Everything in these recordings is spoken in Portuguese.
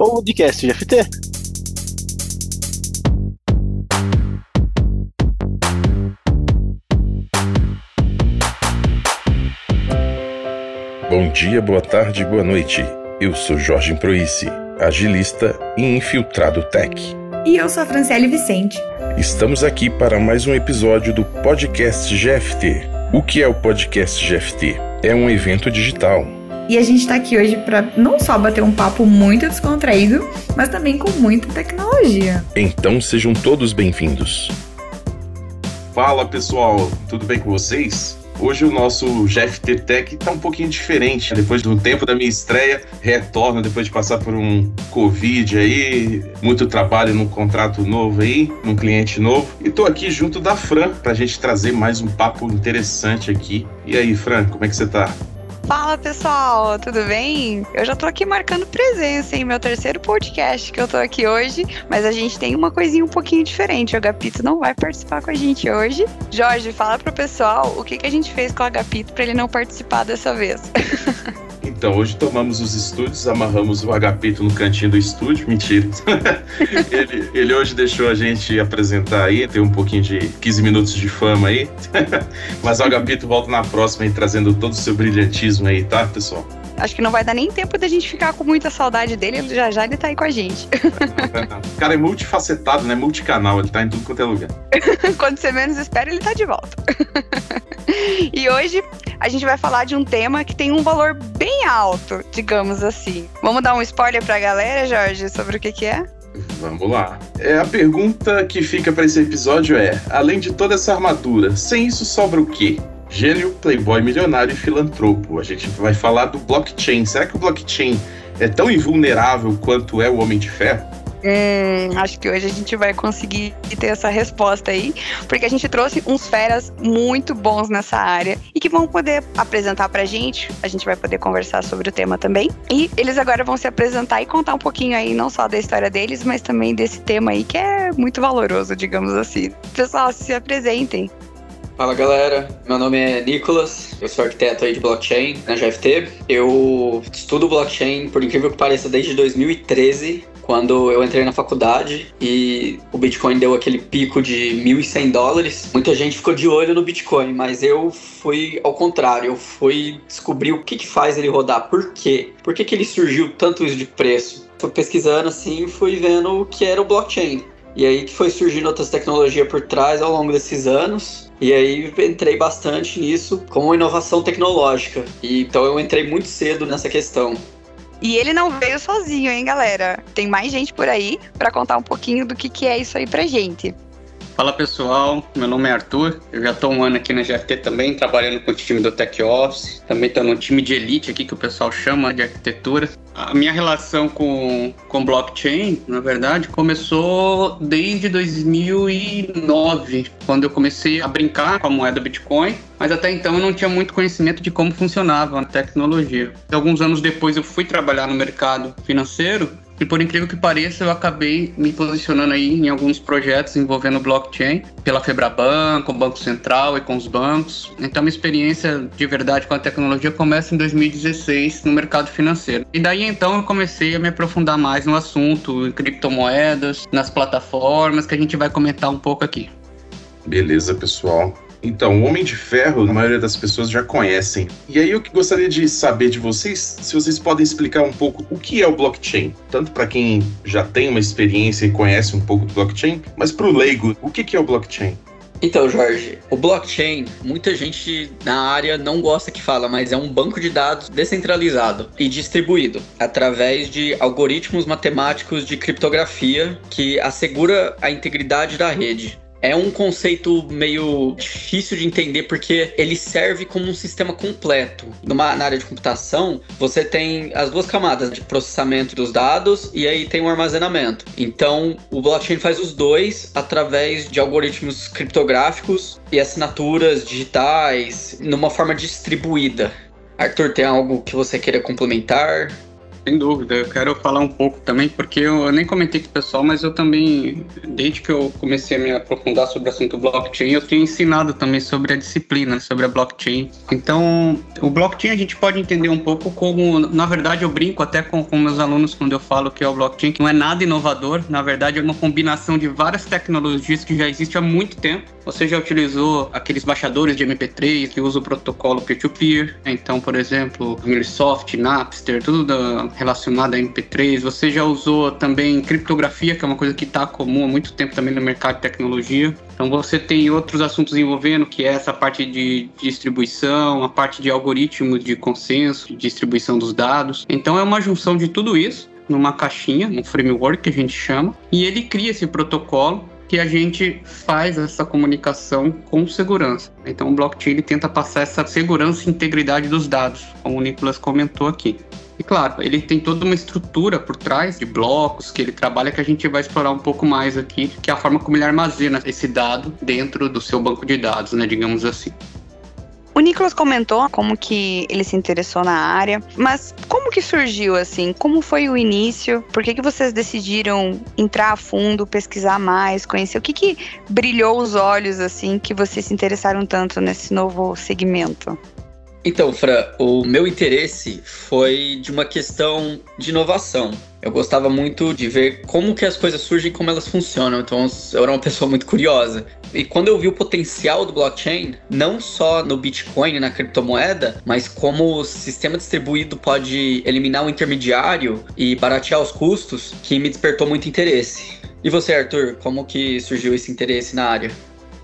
Podcast GFT. Bom dia, boa tarde, boa noite. Eu sou Jorge Proice, agilista e infiltrado tech. E eu sou a Franciele Vicente. Estamos aqui para mais um episódio do Podcast GFT. O que é o Podcast GFT? É um evento digital. E a gente está aqui hoje para não só bater um papo muito descontraído, mas também com muita tecnologia. Então sejam todos bem-vindos. Fala pessoal, tudo bem com vocês? Hoje o nosso GFT Tech tá um pouquinho diferente. Depois do tempo da minha estreia, retorno depois de passar por um Covid aí, muito trabalho num contrato novo aí, num cliente novo. E tô aqui junto da Fran pra gente trazer mais um papo interessante aqui. E aí, Fran, como é que você tá? Fala pessoal, tudo bem? Eu já tô aqui marcando presença em meu terceiro podcast que eu tô aqui hoje, mas a gente tem uma coisinha um pouquinho diferente. O Agapito não vai participar com a gente hoje. Jorge, fala pro pessoal o que, que a gente fez com o Agapito para ele não participar dessa vez. Então, hoje tomamos os estúdios, amarramos o agapito no cantinho do estúdio. Mentira. ele, ele hoje deixou a gente apresentar aí, ter um pouquinho de 15 minutos de fama aí. Mas o agapito volta na próxima aí, trazendo todo o seu brilhantismo aí, tá, pessoal? Acho que não vai dar nem tempo da gente ficar com muita saudade dele, já já ele tá aí com a gente. o cara é multifacetado, né? Multicanal, ele tá em tudo quanto é lugar. Quando você menos espera, ele tá de volta. e hoje a gente vai falar de um tema que tem um valor bem alto, digamos assim. Vamos dar um spoiler pra galera, Jorge, sobre o que, que é? Vamos lá. É, a pergunta que fica para esse episódio é: além de toda essa armadura, sem isso sobra o quê? Gênio, playboy milionário e filantropo. A gente vai falar do blockchain. Será que o blockchain é tão invulnerável quanto é o Homem de Ferro? Hum, acho que hoje a gente vai conseguir ter essa resposta aí, porque a gente trouxe uns feras muito bons nessa área e que vão poder apresentar pra gente. A gente vai poder conversar sobre o tema também. E eles agora vão se apresentar e contar um pouquinho aí, não só da história deles, mas também desse tema aí que é muito valoroso, digamos assim. Pessoal, se apresentem. Fala galera, meu nome é Nicolas, eu sou arquiteto aí de blockchain na GFT. Eu estudo blockchain, por incrível que pareça, desde 2013 quando eu entrei na faculdade e o Bitcoin deu aquele pico de 1.100 dólares, muita gente ficou de olho no Bitcoin, mas eu fui ao contrário, eu fui descobrir o que, que faz ele rodar, por quê? Por que, que ele surgiu tanto isso de preço? Fui pesquisando assim, fui vendo o que era o blockchain. E aí que foi surgindo outras tecnologias por trás ao longo desses anos. E aí entrei bastante nisso como inovação tecnológica. E então eu entrei muito cedo nessa questão. E ele não veio sozinho, hein, galera? Tem mais gente por aí para contar um pouquinho do que, que é isso aí pra gente. Fala pessoal, meu nome é Arthur, eu já estou um ano aqui na GFT também, trabalhando com o time do Tech Office, também estou no time de elite aqui que o pessoal chama de arquitetura. A minha relação com, com blockchain, na verdade, começou desde 2009, quando eu comecei a brincar com a moeda Bitcoin, mas até então eu não tinha muito conhecimento de como funcionava a tecnologia. Alguns anos depois eu fui trabalhar no mercado financeiro e por incrível que pareça, eu acabei me posicionando aí em alguns projetos envolvendo blockchain, pela Febraban, com o Banco Central e com os bancos. Então, minha experiência de verdade com a tecnologia começa em 2016 no mercado financeiro. E daí então eu comecei a me aprofundar mais no assunto, em criptomoedas, nas plataformas, que a gente vai comentar um pouco aqui. Beleza, pessoal. Então, o Homem de Ferro, a maioria das pessoas já conhecem. E aí eu gostaria de saber de vocês, se vocês podem explicar um pouco o que é o blockchain, tanto para quem já tem uma experiência e conhece um pouco do blockchain, mas para o leigo, o que é o blockchain? Então, Jorge, o blockchain, muita gente na área não gosta que fala, mas é um banco de dados descentralizado e distribuído através de algoritmos matemáticos de criptografia que assegura a integridade da rede. É um conceito meio difícil de entender porque ele serve como um sistema completo. Numa, na área de computação, você tem as duas camadas de processamento dos dados e aí tem o armazenamento. Então, o blockchain faz os dois através de algoritmos criptográficos e assinaturas digitais numa forma distribuída. Arthur, tem algo que você queira complementar? Sem dúvida, eu quero falar um pouco também, porque eu nem comentei com o pessoal, mas eu também, desde que eu comecei a me aprofundar sobre o assunto blockchain, eu tenho ensinado também sobre a disciplina, sobre a blockchain. Então, o blockchain a gente pode entender um pouco como, na verdade, eu brinco até com, com meus alunos quando eu falo que é o blockchain, que não é nada inovador, na verdade é uma combinação de várias tecnologias que já existe há muito tempo. Você já utilizou aqueles baixadores de MP3 que usam o protocolo peer-to-peer, então, por exemplo, Microsoft, Napster, tudo da, relacionado a MP3. Você já usou também criptografia, que é uma coisa que está comum há muito tempo também no mercado de tecnologia. Então você tem outros assuntos envolvendo, que é essa parte de distribuição, a parte de algoritmos de consenso, de distribuição dos dados. Então é uma junção de tudo isso numa caixinha, um framework que a gente chama, e ele cria esse protocolo que a gente faz essa comunicação com segurança. Então o blockchain ele tenta passar essa segurança e integridade dos dados, como o Nicolas comentou aqui. E claro, ele tem toda uma estrutura por trás de blocos que ele trabalha que a gente vai explorar um pouco mais aqui, que é a forma como ele armazena esse dado dentro do seu banco de dados, né, digamos assim. O Nicolas comentou como que ele se interessou na área, mas como que surgiu assim? Como foi o início? Por que, que vocês decidiram entrar a fundo, pesquisar mais, conhecer? O que, que brilhou os olhos assim que vocês se interessaram tanto nesse novo segmento? Então, Fran, o meu interesse foi de uma questão de inovação. Eu gostava muito de ver como que as coisas surgem como elas funcionam. Então, eu era uma pessoa muito curiosa. E quando eu vi o potencial do blockchain, não só no Bitcoin, na criptomoeda, mas como o sistema distribuído pode eliminar o intermediário e baratear os custos, que me despertou muito interesse. E você, Arthur, como que surgiu esse interesse na área?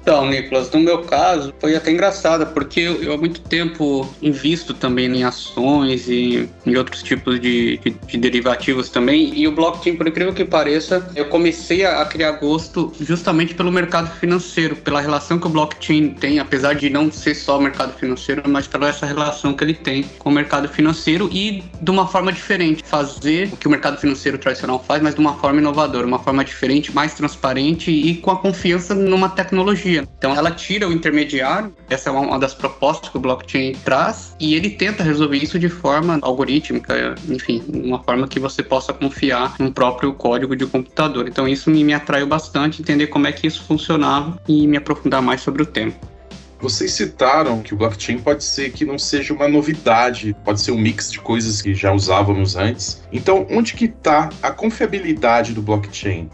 Então, Nicolas, no meu caso, foi até engraçado, porque eu, eu há muito tempo invisto também em ações e em outros tipos de, de, de, derivativos também. E o blockchain, por incrível que pareça, eu comecei a, a, criar gosto justamente pelo mercado financeiro, pela relação que o blockchain tem, apesar de não ser só o mercado financeiro, mas pela essa relação que ele tem com o mercado financeiro e de uma forma diferente. Fazer o que o mercado financeiro tradicional faz, mas de uma forma inovadora, uma forma diferente, mais transparente e com a confiança numa tecnologia tecnologia. Então ela tira o intermediário, essa é uma das propostas que o blockchain traz, e ele tenta resolver isso de forma algorítmica, enfim, uma forma que você possa confiar no próprio código de computador. Então isso me, me atraiu bastante, entender como é que isso funcionava e me aprofundar mais sobre o tema. Vocês citaram que o blockchain pode ser que não seja uma novidade, pode ser um mix de coisas que já usávamos antes. Então, onde que está a confiabilidade do blockchain?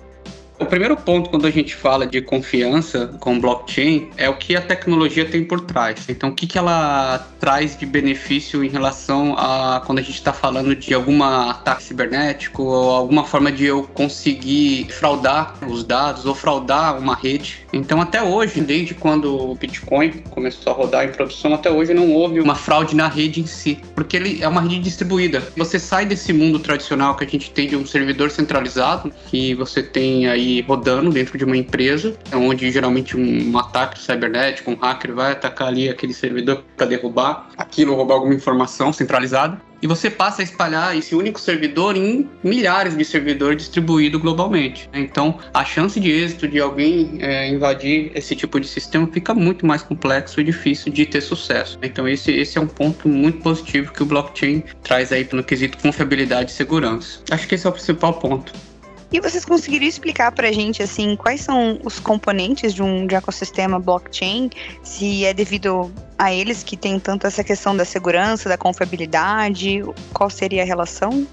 O primeiro ponto quando a gente fala de confiança com blockchain é o que a tecnologia tem por trás. Então, o que, que ela traz de benefício em relação a quando a gente está falando de alguma ataque cibernético ou alguma forma de eu conseguir fraudar os dados ou fraudar uma rede. Então, até hoje, desde quando o Bitcoin começou a rodar em produção, até hoje não houve uma fraude na rede em si, porque ele é uma rede distribuída. Você sai desse mundo tradicional que a gente tem de um servidor centralizado, que você tem aí rodando dentro de uma empresa, onde geralmente um, ataque cibernético, um hacker vai atacar ali aquele servidor para derrubar aquilo, roubar alguma informação centralizada. E você passa a espalhar esse único servidor em milhares de servidores distribuídos globalmente. Então, a chance de êxito de alguém é, invadir esse tipo de sistema fica muito mais complexo e difícil de ter sucesso. Então, esse, esse é um ponto muito positivo que o blockchain traz aí no quesito confiabilidade e segurança. Acho que esse é o principal ponto. E vocês conseguiriam explicar para a gente assim quais são os componentes de um de ecossistema blockchain? Se é devido a eles que tem tanto essa questão da segurança, da confiabilidade, qual seria a relação?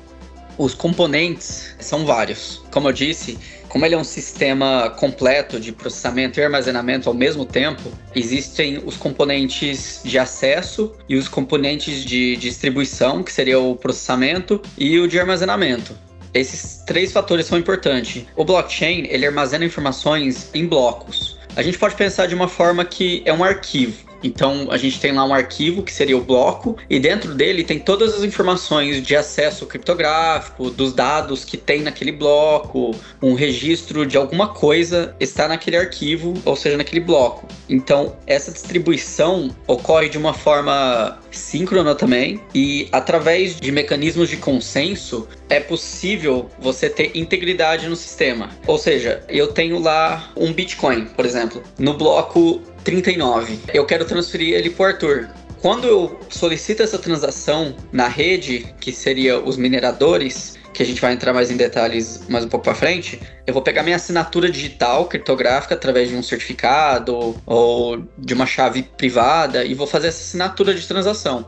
Os componentes são vários. Como eu disse, como ele é um sistema completo de processamento e armazenamento ao mesmo tempo, existem os componentes de acesso e os componentes de distribuição, que seria o processamento, e o de armazenamento. Esses três fatores são importantes. O blockchain, ele armazena informações em blocos. A gente pode pensar de uma forma que é um arquivo. Então a gente tem lá um arquivo que seria o bloco e dentro dele tem todas as informações de acesso criptográfico, dos dados que tem naquele bloco, um registro de alguma coisa está naquele arquivo, ou seja, naquele bloco. Então essa distribuição ocorre de uma forma síncrona também e através de mecanismos de consenso é possível você ter integridade no sistema. Ou seja, eu tenho lá um Bitcoin, por exemplo, no bloco 39. Eu quero transferir ele pro Arthur. quando eu solicito essa transação na rede, que seria os mineradores, que a gente vai entrar mais em detalhes mais um pouco para frente, eu vou pegar minha assinatura digital criptográfica através de um certificado ou de uma chave privada e vou fazer essa assinatura de transação.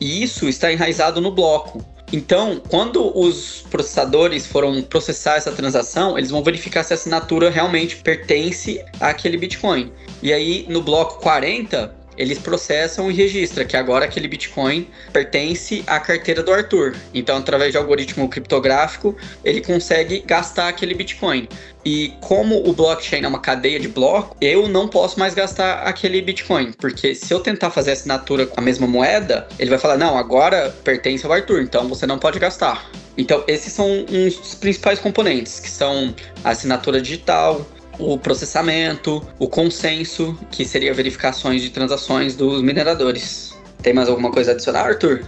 E isso está enraizado no bloco. Então, quando os processadores foram processar essa transação, eles vão verificar se a assinatura realmente pertence àquele Bitcoin. E aí, no bloco 40, eles processam e registram que agora aquele Bitcoin pertence à carteira do Arthur. Então, através de algoritmo criptográfico, ele consegue gastar aquele Bitcoin. E como o blockchain é uma cadeia de blocos, eu não posso mais gastar aquele Bitcoin, porque se eu tentar fazer assinatura com a mesma moeda, ele vai falar: "Não, agora pertence ao Arthur, então você não pode gastar". Então, esses são uns principais componentes, que são a assinatura digital, o processamento, o consenso, que seria verificações de transações dos mineradores. Tem mais alguma coisa a adicionar, Arthur?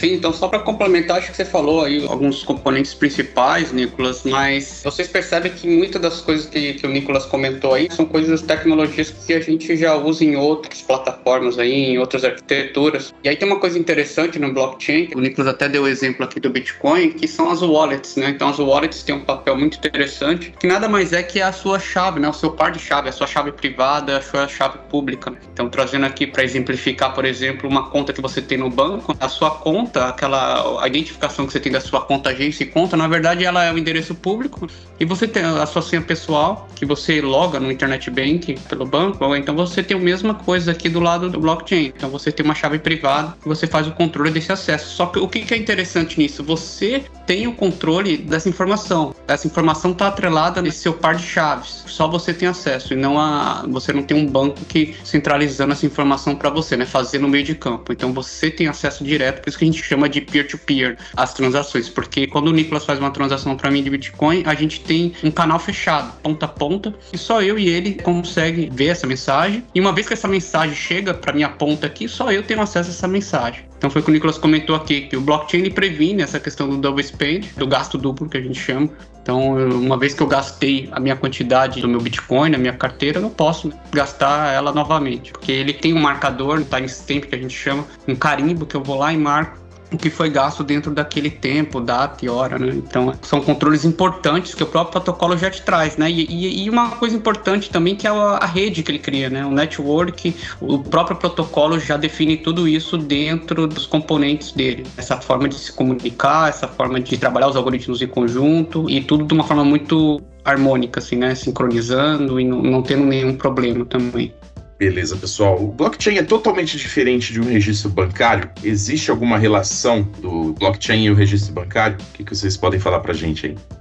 Sim, então só para complementar, acho que você falou aí alguns componentes principais, Nicolas, mas vocês percebem que muitas das coisas que, que o Nicolas comentou aí são coisas, tecnologias que a gente já usa em outras plataformas aí, em outras arquiteturas. E aí tem uma coisa interessante no blockchain, o Nicolas até deu o exemplo aqui do Bitcoin, que são as wallets, né? Então as wallets têm um papel muito interessante, que nada mais é que a sua chave, né? O seu par de chave, a sua chave privada, a sua chave pública. Então trazendo aqui para exemplificar, por exemplo, uma conta que você tem no banco, a sua conta conta, aquela identificação que você tem da sua conta agência e conta, na verdade ela é o endereço público e você tem a sua senha pessoal que você loga no internet bank pelo banco, então você tem a mesma coisa aqui do lado do blockchain. Então você tem uma chave privada e você faz o controle desse acesso. Só que o que é interessante nisso? Você tem o controle dessa informação. Essa informação está atrelada nesse seu par de chaves. Só você tem acesso e não a você não tem um banco que centralizando essa informação para você, né? Fazer no meio de campo. Então você tem acesso direto, por isso que a gente chama de peer-to-peer -peer, as transações, porque quando o Nicolas faz uma transação para mim de Bitcoin, a gente tem um canal fechado, ponta a ponta, e só eu e ele consegue ver essa mensagem. E uma vez que essa mensagem chega para minha ponta aqui, só eu tenho acesso a essa mensagem. Então foi o que o Nicolas comentou aqui, que o blockchain ele previne essa questão do double spend, do gasto duplo que a gente chama. Então, uma vez que eu gastei a minha quantidade do meu Bitcoin na minha carteira, eu não posso gastar ela novamente, porque ele tem um marcador, um timestamp que a gente chama, um carimbo que eu vou lá e marco o que foi gasto dentro daquele tempo, data e hora, né? Então, são controles importantes que o próprio protocolo já te traz, né? E, e, e uma coisa importante também que é a, a, rede que ele cria, né? O network, o próprio protocolo já define tudo isso dentro dos componentes dele. Essa forma de se comunicar, essa forma de trabalhar os algoritmos em conjunto e tudo de uma forma muito harmônica, assim, né? Sincronizando e não, não tendo nenhum problema também. Beleza, pessoal. O blockchain é totalmente diferente de um registro bancário. Existe alguma relação do blockchain e o registro bancário? O que, vocês podem falar para gente aí?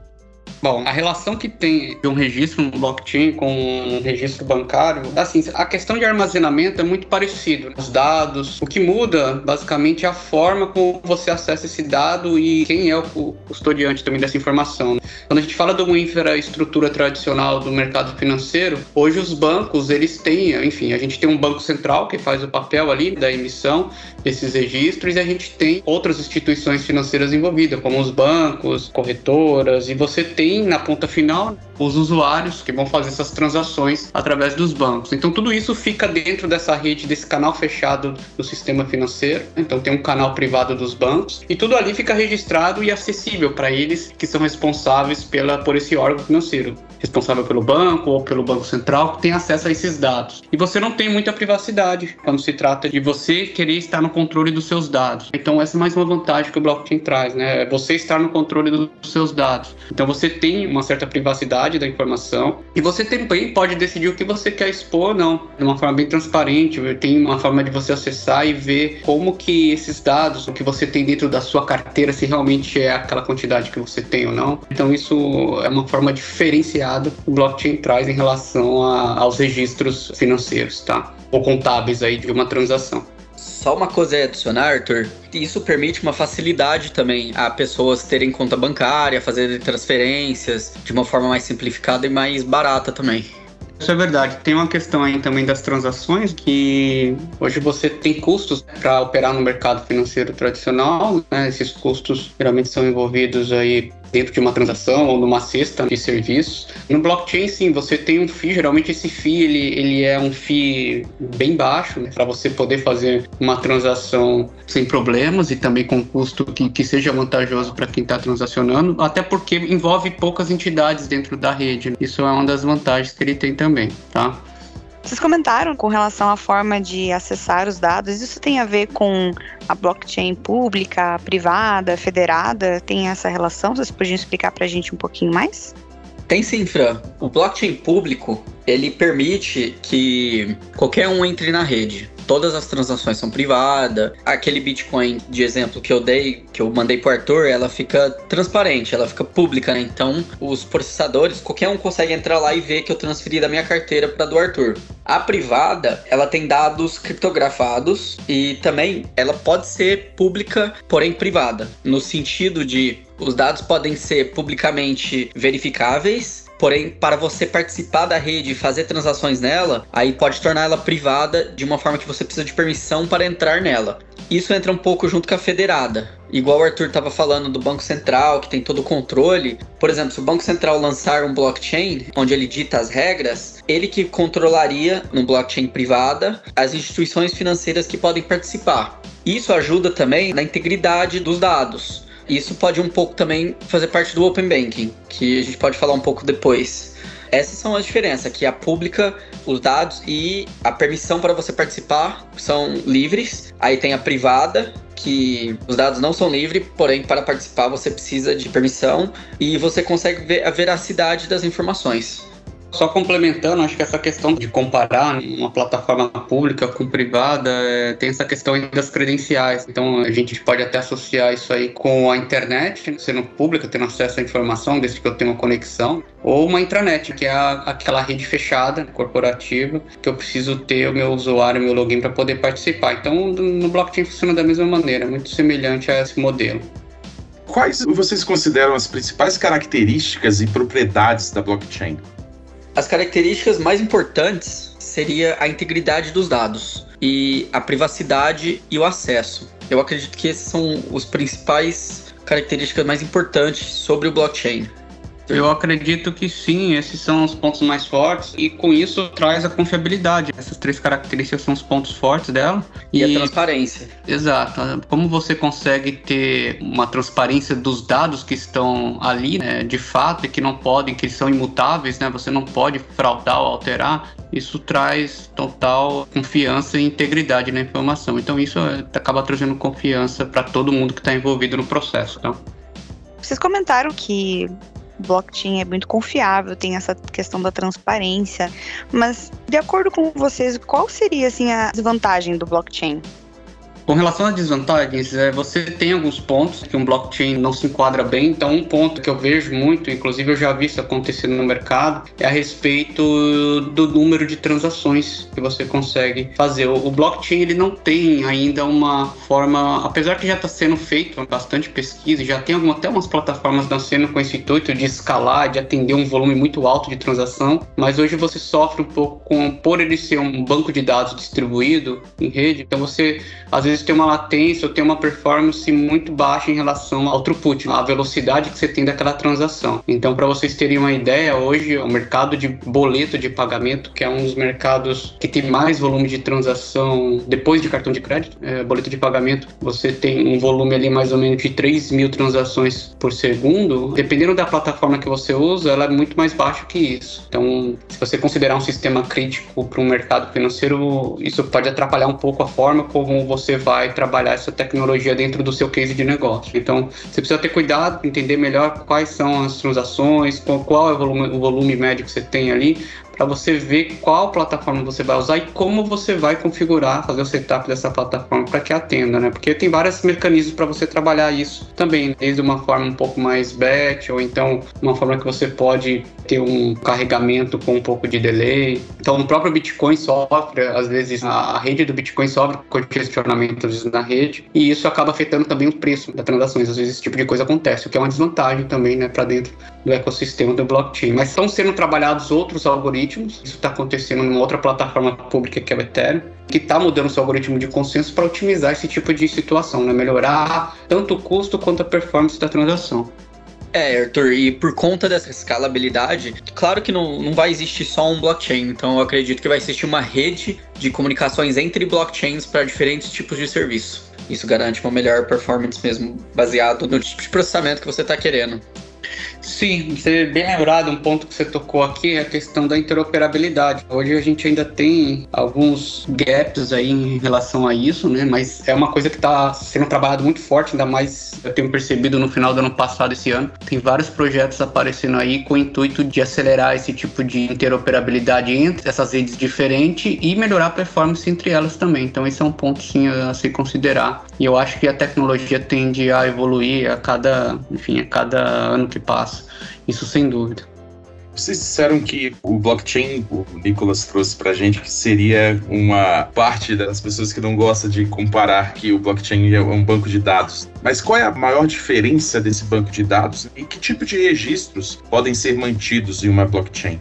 Bom, a relação que tem de um registro no blockchain com um registro bancário, assim, a questão de armazenamento é muito parecido. Né? Os dados, o que muda basicamente é a forma como você acessa esse dado e quem é o custodiante também dessa informação. Né? Quando a gente fala de uma infraestrutura tradicional do mercado financeiro, hoje os bancos, eles têm, enfim, a gente tem um banco central que faz o papel ali da emissão desses registros e a gente tem outras instituições financeiras envolvidas, como os bancos, corretoras, e você tem tem na ponta final os usuários que vão fazer essas transações através dos bancos. Então tudo isso fica dentro dessa rede, desse canal fechado do sistema financeiro. Então tem um canal privado dos bancos e tudo ali fica registrado e acessível para eles que são responsáveis pela por esse órgão financeiro, responsável pelo banco ou pelo banco central que tem acesso a esses dados. E você não tem muita privacidade quando se trata de você querer estar no controle dos seus dados. Então essa é mais uma vantagem que o blockchain traz, né? É você estar no controle dos seus dados. Então você tem uma certa privacidade da informação e você também pode decidir o que você quer expor ou não, de uma forma bem transparente. Tem uma forma de você acessar e ver como que esses dados, o que você tem dentro da sua carteira, se realmente é aquela quantidade que você tem ou não. Então isso é uma forma diferenciada que o blockchain traz em relação a, aos registros financeiros, tá? Ou contábeis aí de uma transação. Só uma coisa a adicionar, Arthur. Isso permite uma facilidade também a pessoas terem conta bancária, fazer transferências de uma forma mais simplificada e mais barata também. Isso é verdade. Tem uma questão aí também das transações que hoje você tem custos para operar no mercado financeiro tradicional. Né? Esses custos geralmente são envolvidos aí dentro de uma transação ou numa cesta de serviços. No blockchain, sim, você tem um FII, geralmente esse FII ele, ele é um FII bem baixo, né, para você poder fazer uma transação sem problemas e também com custo que, que seja vantajoso para quem está transacionando, até porque envolve poucas entidades dentro da rede. Isso é uma das vantagens que ele tem também, tá? Vocês comentaram com relação à forma de acessar os dados. Isso tem a ver com a blockchain pública, privada, federada? Tem essa relação? Vocês podiam explicar para a gente um pouquinho mais? Tem sim, Fran. O blockchain público, ele permite que qualquer um entre na rede todas as transações são privadas. Aquele Bitcoin de exemplo que eu dei, que eu mandei pro Arthur, ela fica transparente, ela fica pública, né? Então, os processadores, qualquer um consegue entrar lá e ver que eu transferi da minha carteira para do Arthur. A privada, ela tem dados criptografados e também ela pode ser pública, porém privada, no sentido de os dados podem ser publicamente verificáveis Porém, para você participar da rede e fazer transações nela, aí pode tornar ela privada de uma forma que você precisa de permissão para entrar nela. Isso entra um pouco junto com a federada. Igual o Arthur estava falando do Banco Central, que tem todo o controle. Por exemplo, se o Banco Central lançar um blockchain onde ele dita as regras, ele que controlaria no blockchain privada as instituições financeiras que podem participar. Isso ajuda também na integridade dos dados. Isso pode um pouco também fazer parte do Open Banking, que a gente pode falar um pouco depois. Essas são as diferenças, que a pública, os dados e a permissão para você participar são livres. Aí tem a privada, que os dados não são livres, porém para participar você precisa de permissão e você consegue ver a veracidade das informações. Só complementando, acho que essa questão de comparar uma plataforma pública com privada é, tem essa questão das credenciais. Então a gente pode até associar isso aí com a internet, sendo pública, tendo acesso à informação, desde que eu tenha uma conexão, ou uma intranet, que é a, aquela rede fechada, corporativa, que eu preciso ter o meu usuário, o meu login para poder participar. Então no blockchain funciona da mesma maneira, muito semelhante a esse modelo. Quais vocês consideram as principais características e propriedades da blockchain? As características mais importantes seria a integridade dos dados e a privacidade e o acesso. Eu acredito que esses são os principais características mais importantes sobre o blockchain. Eu acredito que sim, esses são os pontos mais fortes e com isso traz a confiabilidade. Essas três características são os pontos fortes dela. E, e a transparência. Exato. Como você consegue ter uma transparência dos dados que estão ali, né, de fato, e que não podem, que são imutáveis, né? Você não pode fraudar ou alterar. Isso traz total confiança e integridade na informação. Então isso é, acaba trazendo confiança para todo mundo que está envolvido no processo. Então. Vocês comentaram que blockchain é muito confiável, tem essa questão da transparência, mas de acordo com vocês, qual seria assim a desvantagem do blockchain? Com relação às desvantagens, é, você tem alguns pontos que um blockchain não se enquadra bem. Então, um ponto que eu vejo muito, inclusive eu já vi isso acontecendo no mercado, é a respeito do número de transações que você consegue fazer. O blockchain ele não tem ainda uma forma, apesar que já está sendo feito bastante pesquisa, já tem alguma, até umas plataformas nascendo com esse intuito de escalar, de atender um volume muito alto de transação, mas hoje você sofre um pouco com, por ele ser um banco de dados distribuído em rede, então você às vezes vezes tem uma latência ou tem uma performance muito baixa em relação ao throughput, a velocidade que você tem daquela transação. Então, para vocês terem uma ideia, hoje o mercado de boleto de pagamento, que é um dos mercados que tem mais volume de transação depois de cartão de crédito, é, boleto de pagamento, você tem um volume ali mais ou menos de 3 mil transações por segundo. Dependendo da plataforma que você usa, ela é muito mais baixa que isso. Então, se você considerar um sistema crítico para um mercado financeiro, isso pode atrapalhar um pouco a forma como você vai trabalhar essa tecnologia dentro do seu case de negócio. Então, você precisa ter cuidado, entender melhor quais são as transações, qual é o volume, o volume médio que você tem ali, para você ver qual plataforma você vai usar e como você vai configurar, fazer o setup dessa plataforma para que atenda, né? Porque tem vários mecanismos para você trabalhar isso também, desde uma forma um pouco mais batch ou então uma forma que você pode ter um carregamento com um pouco de delay. Então, o próprio Bitcoin sofre, às vezes a rede do Bitcoin sofre congestionamento na rede e isso acaba afetando também o preço das transações. Às vezes esse tipo de coisa acontece, o que é uma desvantagem também, né, para dentro do ecossistema do blockchain. Mas estão sendo trabalhados outros algoritmos algoritmos. Isso está acontecendo numa outra plataforma pública que é o Ethereum, que está mudando seu algoritmo de consenso para otimizar esse tipo de situação, né? melhorar tanto o custo quanto a performance da transação. É, Arthur, e por conta dessa escalabilidade, claro que não, não vai existir só um blockchain, então eu acredito que vai existir uma rede de comunicações entre blockchains para diferentes tipos de serviço. Isso garante uma melhor performance mesmo, baseado no tipo de processamento que você está querendo. Sim, você bem lembrado, um ponto que você tocou aqui é a questão da interoperabilidade. Hoje a gente ainda tem alguns gaps aí em relação a isso, né? Mas é uma coisa que está sendo trabalhado muito forte, ainda mais eu tenho percebido no final do ano passado, esse ano. Tem vários projetos aparecendo aí com o intuito de acelerar esse tipo de interoperabilidade entre essas redes diferentes e melhorar a performance entre elas também. Então esse é um ponto sim a se considerar. E eu acho que a tecnologia tende a evoluir a cada, enfim, a cada ano que passa. Isso sem dúvida. Vocês disseram que o blockchain, o Nicolas trouxe pra gente, que seria uma parte das pessoas que não gostam de comparar que o blockchain é um banco de dados. Mas qual é a maior diferença desse banco de dados e que tipo de registros podem ser mantidos em uma blockchain?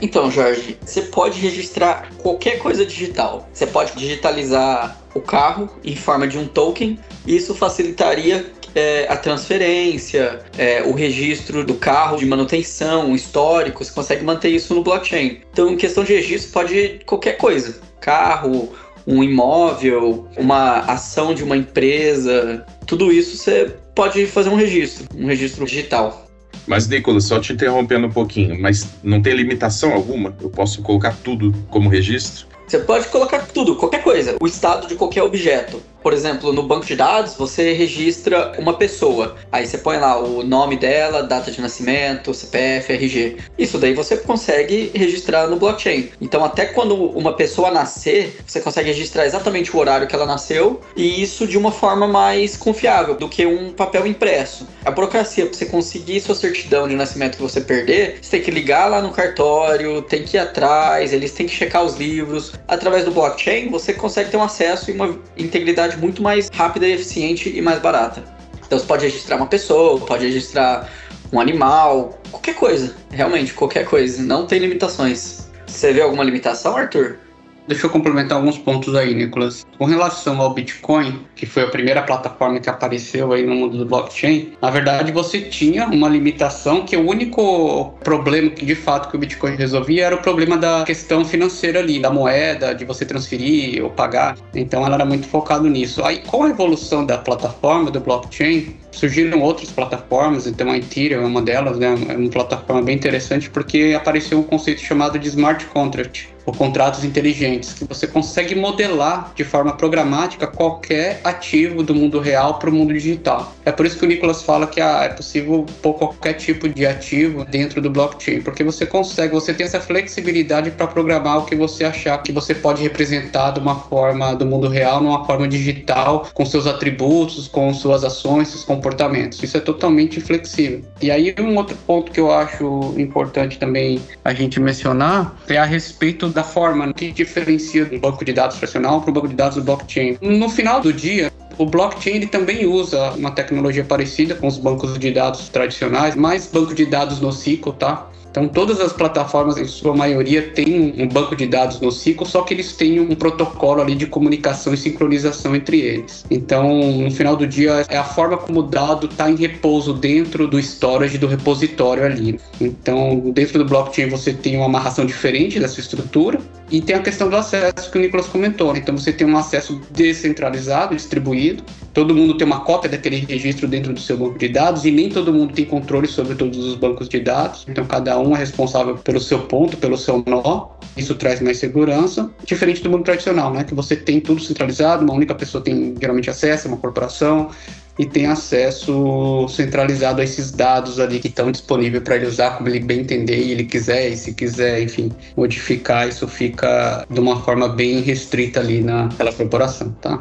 Então, Jorge, você pode registrar qualquer coisa digital. Você pode digitalizar o carro em forma de um token. E isso facilitaria é, a transferência, é, o registro do carro de manutenção, histórico, você consegue manter isso no blockchain. Então, em questão de registro, pode qualquer coisa. Carro, um imóvel, uma ação de uma empresa, tudo isso você pode fazer um registro, um registro digital. Mas, Nicolas, só te interrompendo um pouquinho, mas não tem limitação alguma? Eu posso colocar tudo como registro? Você pode colocar tudo, qualquer coisa, o estado de qualquer objeto. Por exemplo, no banco de dados, você registra uma pessoa. Aí você põe lá o nome dela, data de nascimento, CPF, RG. Isso daí você consegue registrar no blockchain. Então, até quando uma pessoa nascer, você consegue registrar exatamente o horário que ela nasceu e isso de uma forma mais confiável do que um papel impresso. A burocracia, para você conseguir sua certidão de nascimento que você perder, você tem que ligar lá no cartório, tem que ir atrás, eles têm que checar os livros. Através do blockchain, você consegue ter um acesso e uma integridade muito mais rápida eficiente e mais barata. Então você pode registrar uma pessoa, pode registrar um animal, qualquer coisa, realmente qualquer coisa, não tem limitações. Você vê alguma limitação, Arthur? Deixa eu complementar alguns pontos aí, Nicolas. Com relação ao Bitcoin, que foi a primeira plataforma que apareceu aí no mundo do blockchain, na verdade você tinha uma limitação que o único problema que de fato que o Bitcoin resolvia era o problema da questão financeira ali, da moeda, de você transferir ou pagar. Então ela era muito focado nisso. Aí com a evolução da plataforma do blockchain, surgiram outras plataformas, então a Ethereum é uma delas, né? É uma plataforma bem interessante porque apareceu um conceito chamado de smart contract ou contratos inteligentes, que você consegue modelar de forma programática qualquer ativo do mundo real para o mundo digital. É por isso que o Nicolas fala que ah, é possível pôr qualquer tipo de ativo dentro do blockchain, porque você consegue, você tem essa flexibilidade para programar o que você achar que você pode representar de uma forma do mundo real, numa forma digital, com seus atributos, com suas ações, seus comportamentos. Isso é totalmente flexível. E aí um outro ponto que eu acho importante também a gente mencionar é a respeito da forma que diferencia do banco de dados tradicional para o banco de dados do blockchain. No final do dia, o blockchain ele também usa uma tecnologia parecida com os bancos de dados tradicionais, mais banco de dados no ciclo, tá? Então, todas as plataformas, em sua maioria, têm um banco de dados no ciclo, só que eles têm um protocolo ali de comunicação e sincronização entre eles. Então, no final do dia, é a forma como o dado está em repouso dentro do storage do repositório ali. Então, dentro do blockchain, você tem uma amarração diferente dessa estrutura e tem a questão do acesso que o Nicolas comentou. Então, você tem um acesso descentralizado, distribuído. Todo mundo tem uma cópia daquele registro dentro do seu banco de dados e nem todo mundo tem controle sobre todos os bancos de dados. Então, cada um é responsável pelo seu ponto, pelo seu nó. Isso traz mais segurança, diferente do mundo tradicional, né? Que você tem tudo centralizado, uma única pessoa tem geralmente acesso, uma corporação, e tem acesso centralizado a esses dados ali que estão disponíveis para ele usar como ele bem entender e ele quiser, e se quiser, enfim, modificar, isso fica de uma forma bem restrita ali naquela corporação, tá?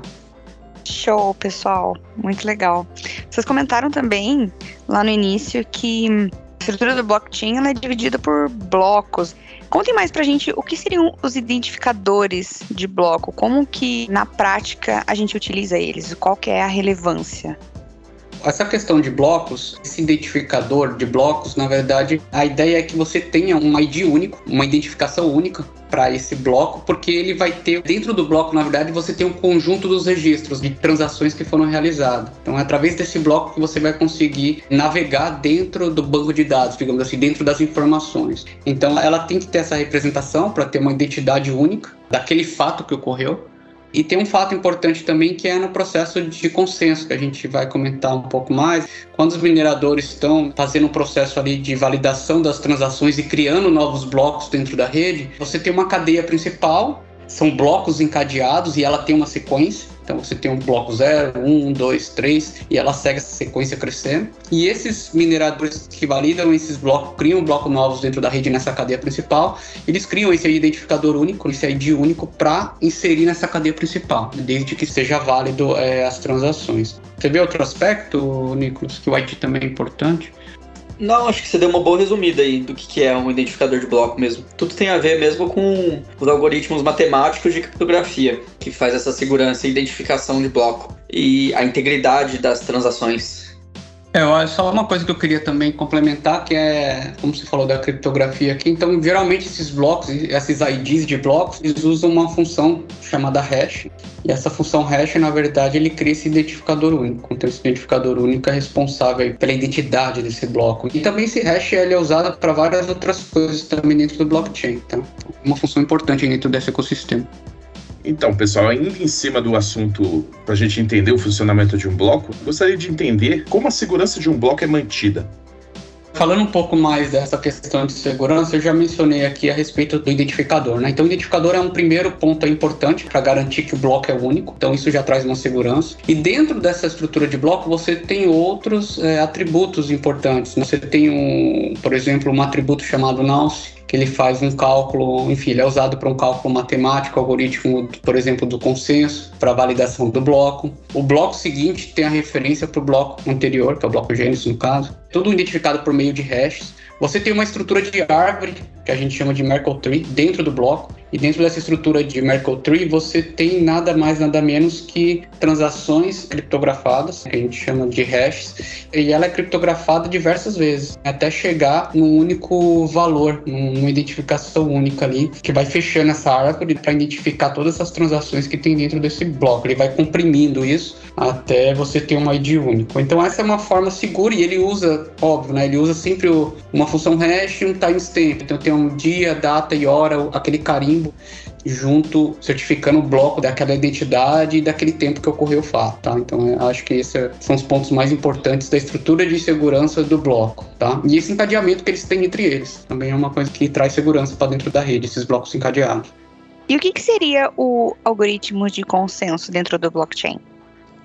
Show, pessoal. Muito legal. Vocês comentaram também lá no início que a estrutura do blockchain é dividida por blocos. Contem mais pra gente o que seriam os identificadores de bloco, como que na prática a gente utiliza eles, qual que é a relevância. Essa questão de blocos, esse identificador de blocos, na verdade, a ideia é que você tenha um ID único, uma identificação única para esse bloco, porque ele vai ter dentro do bloco, na verdade, você tem um conjunto dos registros de transações que foram realizadas. Então, é através desse bloco que você vai conseguir navegar dentro do banco de dados, digamos assim, dentro das informações. Então, ela tem que ter essa representação para ter uma identidade única daquele fato que ocorreu. E tem um fato importante também que é no processo de consenso, que a gente vai comentar um pouco mais. Quando os mineradores estão fazendo um processo ali de validação das transações e criando novos blocos dentro da rede, você tem uma cadeia principal, são blocos encadeados e ela tem uma sequência. Então você tem um bloco 0, 1, 2, 3 e ela segue essa sequência crescendo. E esses mineradores que validam esses blocos, criam blocos novos dentro da rede nessa cadeia principal, eles criam esse identificador único, esse ID único para inserir nessa cadeia principal, desde que seja válido é, as transações. Você vê outro aspecto, Nicolas, que o ID também é importante? Não, acho que você deu uma boa resumida aí do que é um identificador de bloco mesmo. Tudo tem a ver mesmo com os algoritmos matemáticos de criptografia, que faz essa segurança e identificação de bloco e a integridade das transações. É, só uma coisa que eu queria também complementar, que é, como você falou da criptografia aqui, então geralmente esses blocos, esses IDs de blocos, eles usam uma função chamada hash, e essa função hash, na verdade, ele cria esse identificador único. Então esse identificador único é responsável pela identidade desse bloco. E também esse hash ele é usado para várias outras coisas também dentro do blockchain, tá? Uma função importante dentro desse ecossistema. Então, pessoal, ainda em cima do assunto, para a gente entender o funcionamento de um bloco, gostaria de entender como a segurança de um bloco é mantida. Falando um pouco mais dessa questão de segurança, eu já mencionei aqui a respeito do identificador, né? Então, o identificador é um primeiro ponto importante para garantir que o bloco é único, então isso já traz uma segurança. E dentro dessa estrutura de bloco, você tem outros é, atributos importantes. Né? Você tem, um, por exemplo, um atributo chamado nonce, que ele faz um cálculo, enfim, ele é usado para um cálculo matemático, algoritmo, por exemplo, do consenso, para validação do bloco. O bloco seguinte tem a referência para o bloco anterior, que é o bloco Gênesis no caso, tudo identificado por meio de hashes. Você tem uma estrutura de árvore, que a gente chama de Merkle Tree, dentro do bloco, e dentro dessa estrutura de Merkle Tree, você tem nada mais, nada menos que transações criptografadas, que a gente chama de hashes, e ela é criptografada diversas vezes, até chegar num único valor, numa identificação única ali, que vai fechando essa árvore para identificar todas essas transações que tem dentro desse bloco. Ele vai comprimindo isso até você ter um ID único. Então essa é uma forma segura e ele usa, óbvio, né? Ele usa sempre uma função hash e um timestamp. Então tem um dia, data e hora, aquele carimbo junto, certificando o bloco daquela identidade e daquele tempo que ocorreu o fato, tá? Então, acho que esses são os pontos mais importantes da estrutura de segurança do bloco, tá? E esse encadeamento que eles têm entre eles também é uma coisa que traz segurança para dentro da rede, esses blocos encadeados. E o que, que seria o algoritmo de consenso dentro do blockchain?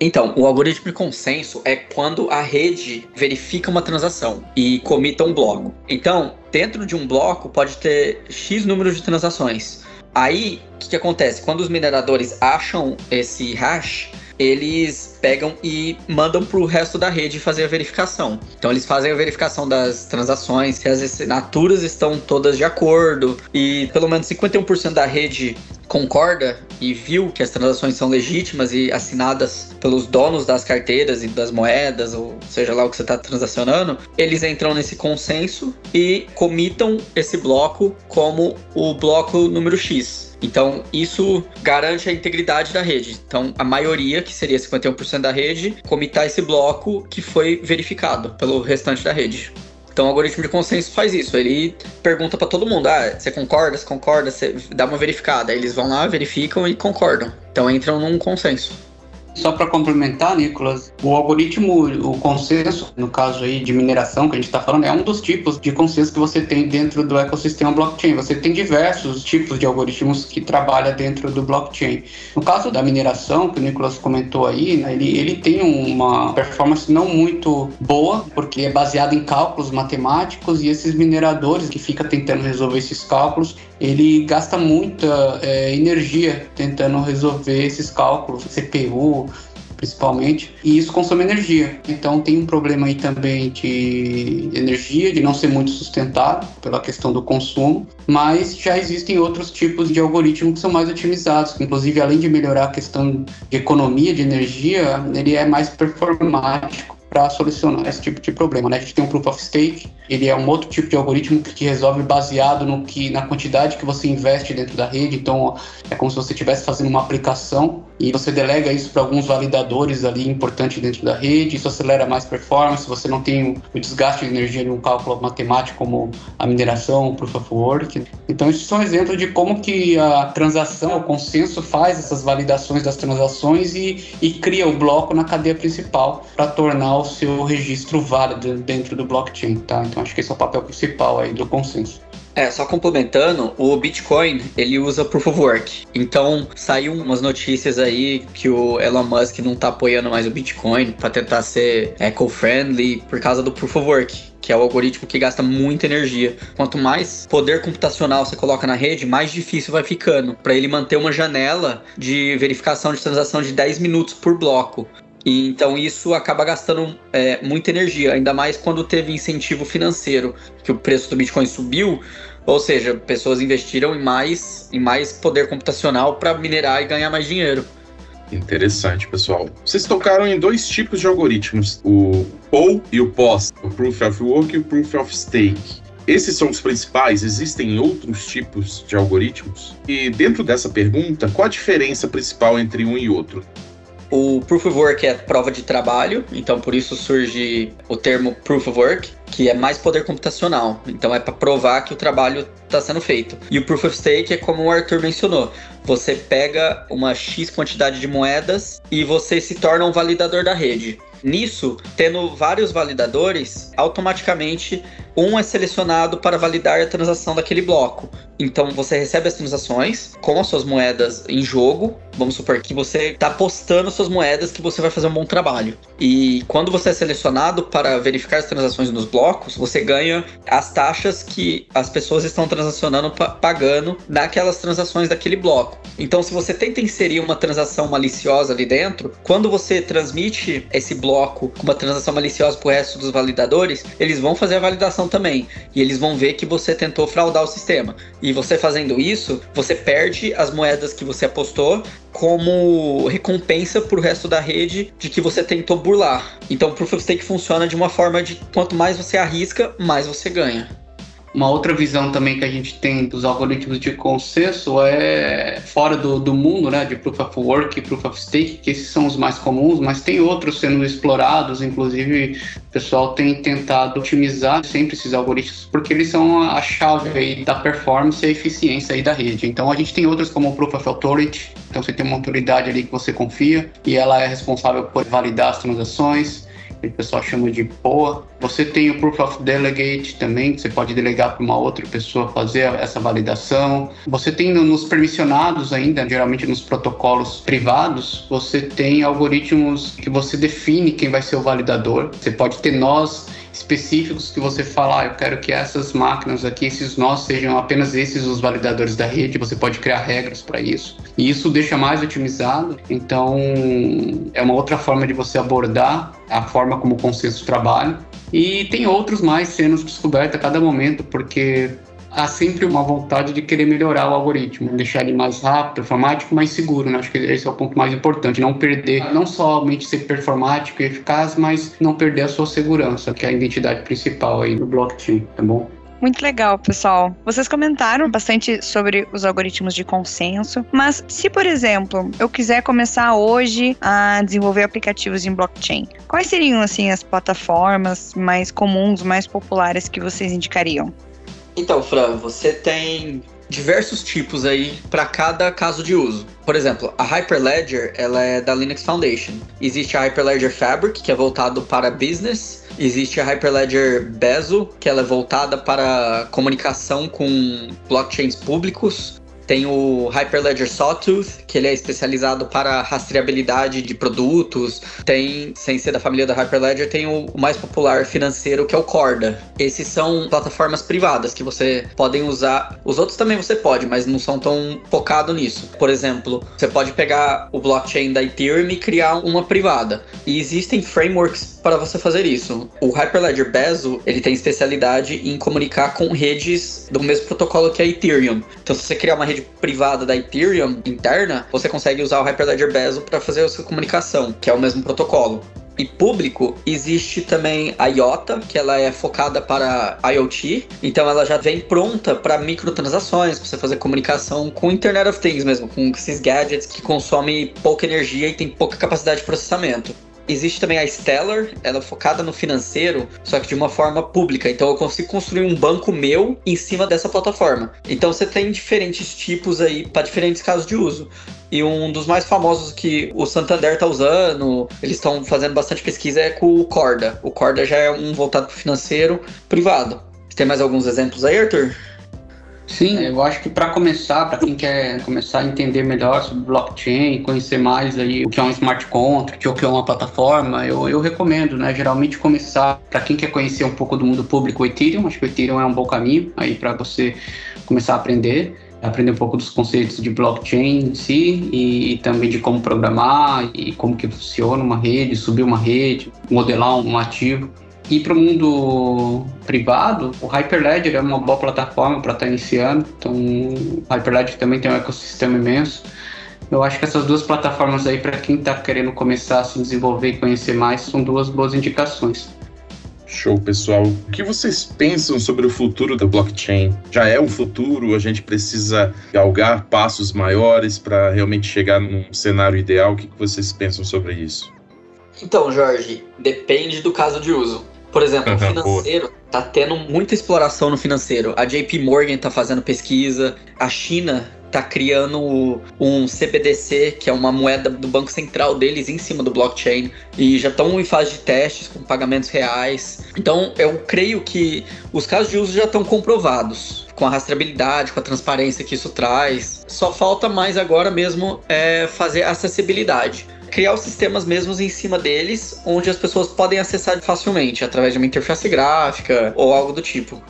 Então, o algoritmo de consenso é quando a rede verifica uma transação e comita um bloco. Então, dentro de um bloco pode ter X número de transações. Aí, o que, que acontece? Quando os mineradores acham esse hash, eles pegam e mandam para o resto da rede fazer a verificação. Então eles fazem a verificação das transações, se as assinaturas estão todas de acordo e pelo menos 51% da rede concorda e viu que as transações são legítimas e assinadas pelos donos das carteiras e das moedas, ou seja lá o que você está transacionando, eles entram nesse consenso e comitam esse bloco como o bloco número X. Então, isso garante a integridade da rede. Então, a maioria, que seria 51% da rede, comitar esse bloco que foi verificado pelo restante da rede. Então, o algoritmo de consenso faz isso. Ele pergunta para todo mundo: ah, você concorda? Você concorda? Você dá uma verificada. Aí eles vão lá, verificam e concordam. Então, entram num consenso. Só para complementar, Nicolas, o algoritmo, o consenso, no caso aí de mineração que a gente está falando, é um dos tipos de consenso que você tem dentro do ecossistema blockchain. Você tem diversos tipos de algoritmos que trabalham dentro do blockchain. No caso da mineração, que o Nicolas comentou aí, né, ele, ele tem uma performance não muito boa, porque é baseado em cálculos matemáticos e esses mineradores que ficam tentando resolver esses cálculos, ele gasta muita é, energia tentando resolver esses cálculos, CPU, principalmente, e isso consome energia. Então tem um problema aí também de energia, de não ser muito sustentável pela questão do consumo, mas já existem outros tipos de algoritmos que são mais otimizados, inclusive além de melhorar a questão de economia de energia, ele é mais performático para solucionar esse tipo de problema. Né? A gente tem um Proof of Stake, ele é um outro tipo de algoritmo que resolve baseado no que na quantidade que você investe dentro da rede. Então, é como se você estivesse fazendo uma aplicação e você delega isso para alguns validadores ali importantes dentro da rede. Isso acelera mais performance. Você não tem o desgaste de energia de um cálculo matemático como a mineração, o Proof of Work. Então, isso são exemplos de como que a transação, o consenso faz essas validações das transações e, e cria o bloco na cadeia principal para tornar o seu registro válido dentro do blockchain, tá? Então acho que esse é o papel principal aí do consenso. É, só complementando, o Bitcoin, ele usa Proof of Work. Então, saiu umas notícias aí que o Elon Musk não tá apoiando mais o Bitcoin para tentar ser eco-friendly por causa do Proof of Work, que é o algoritmo que gasta muita energia. Quanto mais poder computacional você coloca na rede, mais difícil vai ficando para ele manter uma janela de verificação de transação de 10 minutos por bloco. Então isso acaba gastando é, muita energia, ainda mais quando teve incentivo financeiro, que o preço do Bitcoin subiu, ou seja, pessoas investiram em mais, em mais poder computacional para minerar e ganhar mais dinheiro. Interessante, pessoal. Vocês tocaram em dois tipos de algoritmos, o POW e o POS, o Proof of Work e o Proof of Stake. Esses são os principais, existem outros tipos de algoritmos? E dentro dessa pergunta, qual a diferença principal entre um e outro? O Proof of Work é prova de trabalho, então por isso surge o termo Proof of Work, que é mais poder computacional. Então é para provar que o trabalho está sendo feito. E o Proof of Stake é como o Arthur mencionou. Você pega uma X quantidade de moedas e você se torna um validador da rede. Nisso, tendo vários validadores, automaticamente um é selecionado para validar a transação daquele bloco. Então você recebe as transações com as suas moedas em jogo. Vamos supor que você está postando suas moedas que você vai fazer um bom trabalho. E quando você é selecionado para verificar as transações nos blocos, você ganha as taxas que as pessoas estão transacionando pagando naquelas transações daquele bloco. Então, se você tenta inserir uma transação maliciosa ali dentro, quando você transmite esse bloco com uma transação maliciosa para o resto dos validadores, eles vão fazer a validação também. E eles vão ver que você tentou fraudar o sistema. E você fazendo isso, você perde as moedas que você apostou como recompensa para o resto da rede de que você tentou burlar. Então, Proof of Stake funciona de uma forma de quanto mais você arrisca, mais você ganha. Uma outra visão também que a gente tem dos algoritmos de consenso é fora do, do mundo, né, de Proof of Work e Proof of Stake, que esses são os mais comuns, mas tem outros sendo explorados, inclusive o pessoal tem tentado otimizar sempre esses algoritmos, porque eles são a chave aí da performance e eficiência aí da rede. Então a gente tem outros como o Proof of Authority, então você tem uma autoridade ali que você confia e ela é responsável por validar as transações o pessoal chama de POA. Você tem o Proof of Delegate também, que você pode delegar para uma outra pessoa fazer essa validação. Você tem nos permissionados ainda, geralmente nos protocolos privados, você tem algoritmos que você define quem vai ser o validador. Você pode ter nós específicos que você fala, ah, eu quero que essas máquinas aqui, esses nós sejam apenas esses os validadores da rede, você pode criar regras para isso. E isso deixa mais otimizado, então é uma outra forma de você abordar a forma como o consenso trabalha. E tem outros mais sendo descobertos a cada momento, porque há sempre uma vontade de querer melhorar o algoritmo, deixar ele mais rápido, performático, mais seguro. Né? Acho que esse é o ponto mais importante, não perder, não somente ser performático e eficaz, mas não perder a sua segurança, que é a identidade principal aí do blockchain, tá bom? Muito legal, pessoal. Vocês comentaram bastante sobre os algoritmos de consenso, mas se, por exemplo, eu quiser começar hoje a desenvolver aplicativos em blockchain, quais seriam assim as plataformas mais comuns, mais populares que vocês indicariam? Então, Fran, você tem diversos tipos aí para cada caso de uso. Por exemplo, a Hyperledger ela é da Linux Foundation. Existe a Hyperledger Fabric, que é voltado para business. Existe a Hyperledger Bezo, que ela é voltada para comunicação com blockchains públicos. Tem o Hyperledger Sawtooth, que ele é especializado para rastreabilidade de produtos. Tem, sem ser da família da Hyperledger, tem o, mais popular financeiro, que é o Corda. Esses são plataformas privadas que você podem usar. Os outros também você pode, mas não são tão focado nisso. Por exemplo, você pode pegar o blockchain da Ethereum e criar uma privada. E existem frameworks para você fazer isso. O Hyperledger Bezo, ele tem especialidade em comunicar com redes do mesmo protocolo que a Ethereum. Então, se você criar uma rede rede privada da Ethereum interna, você consegue usar o Hyperledger Bezo para fazer a sua comunicação, que é o mesmo protocolo. e público, existe também a IOTA, que ela é focada para IoT, então ela já vem pronta para microtransações, para você fazer comunicação com Internet of Things mesmo, com esses gadgets que consomem pouca energia e tem pouca capacidade de processamento. Existe também a Stellar, ela é focada no financeiro, só que de uma forma pública. Então eu consigo construir um banco meu em cima dessa plataforma. Então você tem diferentes tipos aí para diferentes casos de uso. E um dos mais famosos que o Santander está usando, eles estão fazendo bastante pesquisa, é com o Corda. O Corda já é um voltado para o financeiro privado. Tem mais alguns exemplos aí, Arthur? Sim, eu acho que para começar, para quem quer começar a entender melhor sobre blockchain, conhecer mais aí o que é um smart contract, o que é uma plataforma, eu, eu recomendo, né? Geralmente começar para quem quer conhecer um pouco do mundo público, o Ethereum, acho que o Ethereum é um bom caminho aí para você começar a aprender aprender um pouco dos conceitos de blockchain em si e, e, também de como programar e como que funciona uma rede, subir uma rede, modelar um ativo. E para o mundo privado, o Hyperledger é uma boa plataforma para estar tá iniciando. Então, o Hyperledger também tem um ecossistema imenso. Eu acho que essas duas plataformas aí, para quem está querendo começar a se desenvolver e conhecer mais, são duas boas indicações. Show, pessoal. O que vocês pensam sobre o futuro da blockchain? Já é um futuro? A gente precisa galgar passos maiores para realmente chegar num cenário ideal? O que vocês pensam sobre isso? Então, Jorge, depende do caso de uso. Por exemplo, o financeiro tá tendo muita exploração no financeiro. A JP Morgan tá fazendo pesquisa, a China tá criando um CBDC, que é uma moeda do Banco Central deles em cima do blockchain, e já estão em fase de testes com pagamentos reais. Então, eu creio que os casos de uso já estão comprovados, com a rastreabilidade, com a transparência que isso traz. Só falta mais agora mesmo é fazer acessibilidade criar os sistemas mesmos em cima deles, onde as pessoas podem acessar facilmente, através de uma interface gráfica ou algo do tipo.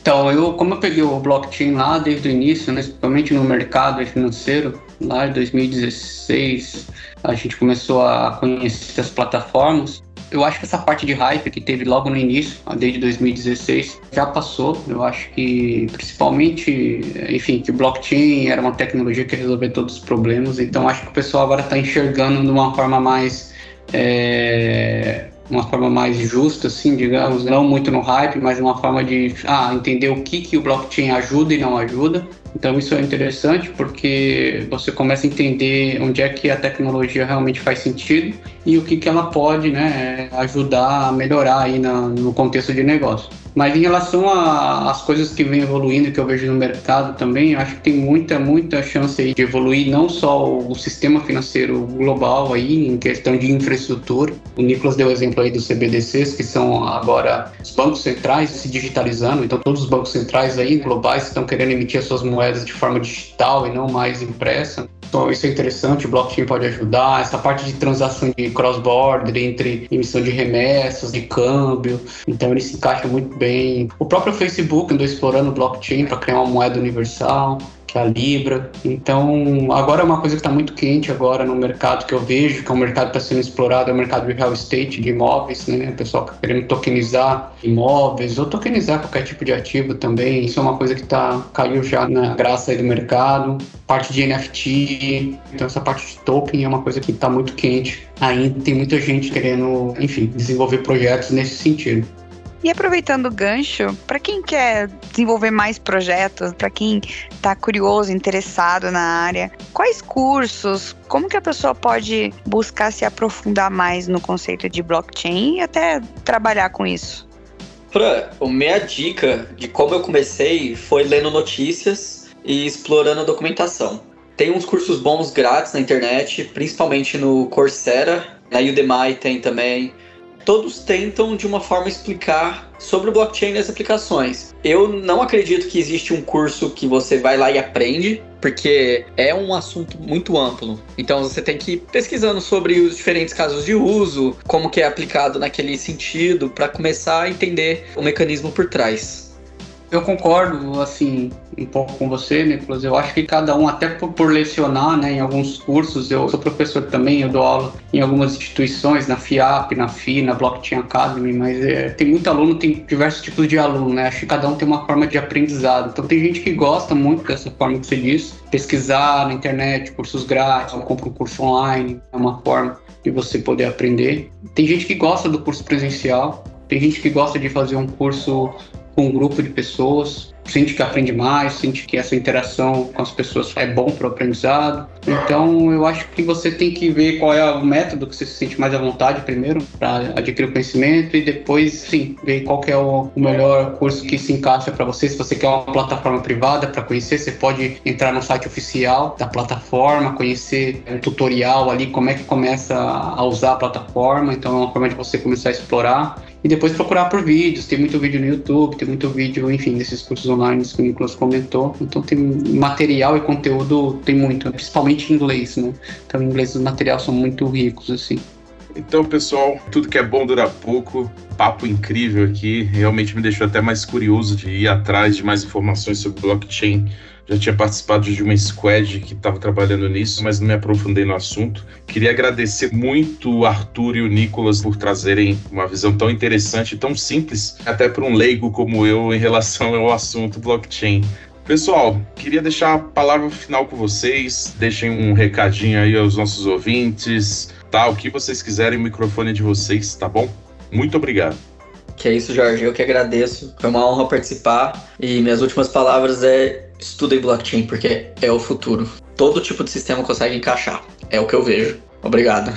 Então, eu, como eu peguei o blockchain lá desde o início, né, principalmente no mercado financeiro, lá em 2016, a gente começou a conhecer as plataformas eu acho que essa parte de hype que teve logo no início, desde 2016, já passou. Eu acho que, principalmente, enfim, que blockchain era uma tecnologia que resolvia todos os problemas. Então, acho que o pessoal agora está enxergando de uma forma mais. É, uma forma mais justa, assim, digamos, não muito no hype, mas uma forma de ah, entender o que, que o blockchain ajuda e não ajuda. Então isso é interessante porque você começa a entender onde é que a tecnologia realmente faz sentido e o que, que ela pode né, ajudar a melhorar aí na, no contexto de negócio. Mas em relação às coisas que vem evoluindo, que eu vejo no mercado também, acho que tem muita, muita chance aí de evoluir não só o sistema financeiro global aí, em questão de infraestrutura. O Nicolas deu o exemplo aí dos CBDCs, que são agora os bancos centrais se digitalizando, então todos os bancos centrais aí globais estão querendo emitir as suas moedas de forma digital e não mais impressa. Então, isso é interessante, o blockchain pode ajudar. Essa parte de transação de cross-border, entre emissão de remessas, de câmbio, então ele se encaixa muito bem. O próprio Facebook andou explorando o blockchain para criar uma moeda universal que é a Libra. Então, agora é uma coisa que está muito quente agora no mercado que eu vejo, que é um mercado que está sendo explorado, é o mercado de real estate, de imóveis, né? O pessoal tá querendo tokenizar imóveis ou tokenizar qualquer tipo de ativo também. Isso é uma coisa que tá, caiu já na graça do mercado. Parte de NFT, então essa parte de token é uma coisa que está muito quente. Ainda tem muita gente querendo, enfim, desenvolver projetos nesse sentido. E aproveitando o gancho, para quem quer desenvolver mais projetos, para quem está curioso, interessado na área, quais cursos, como que a pessoa pode buscar se aprofundar mais no conceito de blockchain e até trabalhar com isso? Fran, a minha dica de como eu comecei foi lendo notícias e explorando a documentação. Tem uns cursos bons grátis na internet, principalmente no Coursera, na Udemy tem também todos tentam de uma forma explicar sobre o blockchain e as aplicações. Eu não acredito que existe um curso que você vai lá e aprende, porque é um assunto muito amplo. Então você tem que ir pesquisando sobre os diferentes casos de uso, como que é aplicado naquele sentido, para começar a entender o mecanismo por trás. Eu concordo, assim, um pouco com você, Nicolas. Eu acho que cada um, até por, por, lecionar, né, em alguns cursos, eu sou professor também, eu dou aula em algumas instituições, na FIAP, na FI, na Blockchain Academy, mas é, tem muito aluno, tem diversos tipos de aluno, né? Acho que cada um tem uma forma de aprendizado. Então tem gente que gosta muito dessa forma que você disse, pesquisar na internet, cursos grátis, ou compra um curso online, é uma forma de você poder aprender. Tem gente que gosta do curso presencial, tem gente que gosta de fazer um curso com um grupo de pessoas, sente que aprende mais, sente que essa interação com as pessoas é bom para o aprendizado. Então, eu acho que você tem que ver qual é o método que você se sente mais à vontade primeiro para adquirir o conhecimento e depois, sim, ver qual é o, melhor curso que se encaixa para você. Se você quer uma plataforma privada para conhecer, você pode entrar no site oficial da plataforma, conhecer um tutorial ali, como é que começa a usar a plataforma. Então, é uma forma de você começar a explorar e depois procurar por vídeos. Tem muito vídeo no YouTube, tem muito vídeo, enfim, desses cursos online que o Nicolas comentou. Então tem material e conteúdo, tem muito, principalmente em inglês, né? Então em inglês os materiais são muito ricos, assim. Então, pessoal, tudo que é bom dura pouco. Papo incrível aqui. Realmente me deixou até mais curioso de ir atrás de mais informações sobre blockchain já tinha participado de uma squad que estava trabalhando nisso, mas não me aprofundei no assunto. Queria agradecer muito o Arthur e o Nicolas por trazerem uma visão tão interessante tão simples, até para um leigo como eu, em relação ao assunto blockchain. Pessoal, queria deixar a palavra final com vocês. Deixem um recadinho aí aos nossos ouvintes, tá? O que vocês quiserem, o microfone é de vocês, tá bom? Muito obrigado. Que é isso, Jorge. Eu que agradeço. Foi uma honra participar. E minhas últimas palavras é estudem blockchain porque é o futuro. Todo tipo de sistema consegue encaixar. É o que eu vejo. Obrigado.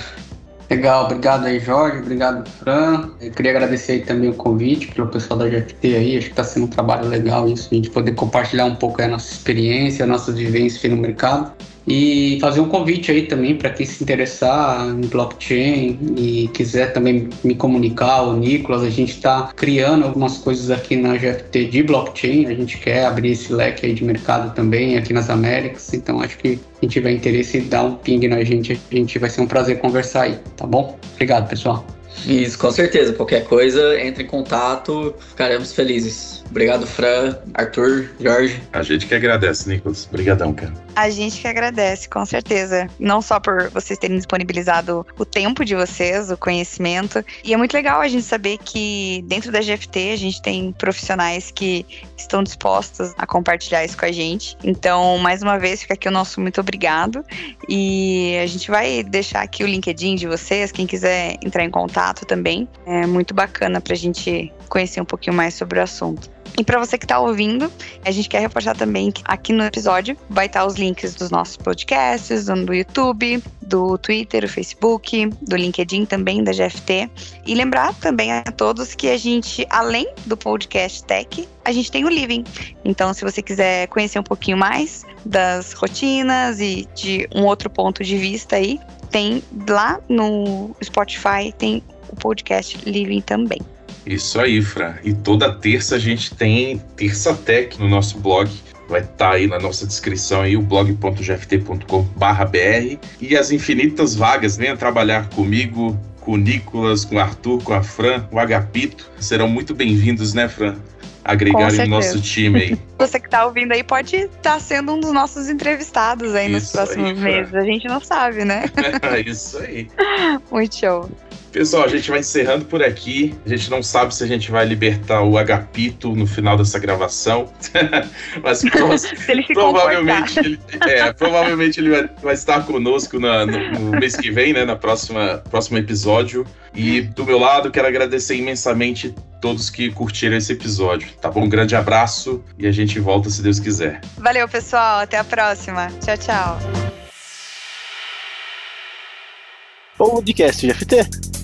Legal, obrigado aí, Jorge, obrigado, Fran. Eu queria agradecer aí também o convite para o pessoal da GFT aí, acho que está sendo um trabalho legal isso, a gente poder compartilhar um pouco a nossa experiência, nossa vivência no mercado. E fazer um convite aí também para quem se interessar em blockchain e quiser também me comunicar, o Nicolas, a gente está criando algumas coisas aqui na GFT de blockchain, a gente quer abrir esse leque aí de mercado também aqui nas Américas, então acho que quem tiver interesse, dá um ping na gente, a gente vai ser um prazer conversar aí, tá bom? Obrigado, pessoal. Isso, com certeza. Qualquer coisa, entre em contato, ficaremos felizes. Obrigado, Fran, Arthur, Jorge. A gente que agradece, Nicolas. Obrigadão, cara. A gente que agradece, com certeza. Não só por vocês terem disponibilizado o tempo de vocês, o conhecimento. E é muito legal a gente saber que dentro da GFT a gente tem profissionais que estão dispostos a compartilhar isso com a gente. Então, mais uma vez, fica aqui o nosso muito obrigado. E a gente vai deixar aqui o LinkedIn de vocês, quem quiser entrar em contato também. É muito bacana para a gente conhecer um pouquinho mais sobre o assunto. E para você que está ouvindo, a gente quer reforçar também que aqui no episódio vai estar os links dos nossos podcasts, do YouTube, do Twitter, do Facebook, do LinkedIn também, da GFT. E lembrar também a todos que a gente, além do podcast Tech, a gente tem o Living. Então, se você quiser conhecer um pouquinho mais das rotinas e de um outro ponto de vista aí, tem lá no Spotify, tem o podcast Living também. Isso aí, Fran. E toda terça a gente tem Terça Tech no nosso blog. Vai estar tá aí na nossa descrição aí o blog.gft.com/br e as infinitas vagas. Venha trabalhar comigo, com o Nicolas, com o Arthur, com a Fran, o Agapito. Serão muito bem-vindos, né, Fran? Agregarem no nosso time aí. Você que está ouvindo aí pode estar tá sendo um dos nossos entrevistados aí Isso nos próximos aí, meses. A gente não sabe, né? Isso aí. Muito show. Pessoal, a gente vai encerrando por aqui. A gente não sabe se a gente vai libertar o Agapito no final dessa gravação. Mas provavelmente, ele, é, provavelmente ele vai, vai estar conosco na, no, no, mês que vem, né? Na próxima próximo episódio. E do meu lado, quero agradecer imensamente todos que curtiram esse episódio. Tá bom? Um grande abraço e a gente volta se Deus quiser. Valeu, pessoal. Até a próxima. Tchau, tchau. Podcast GFT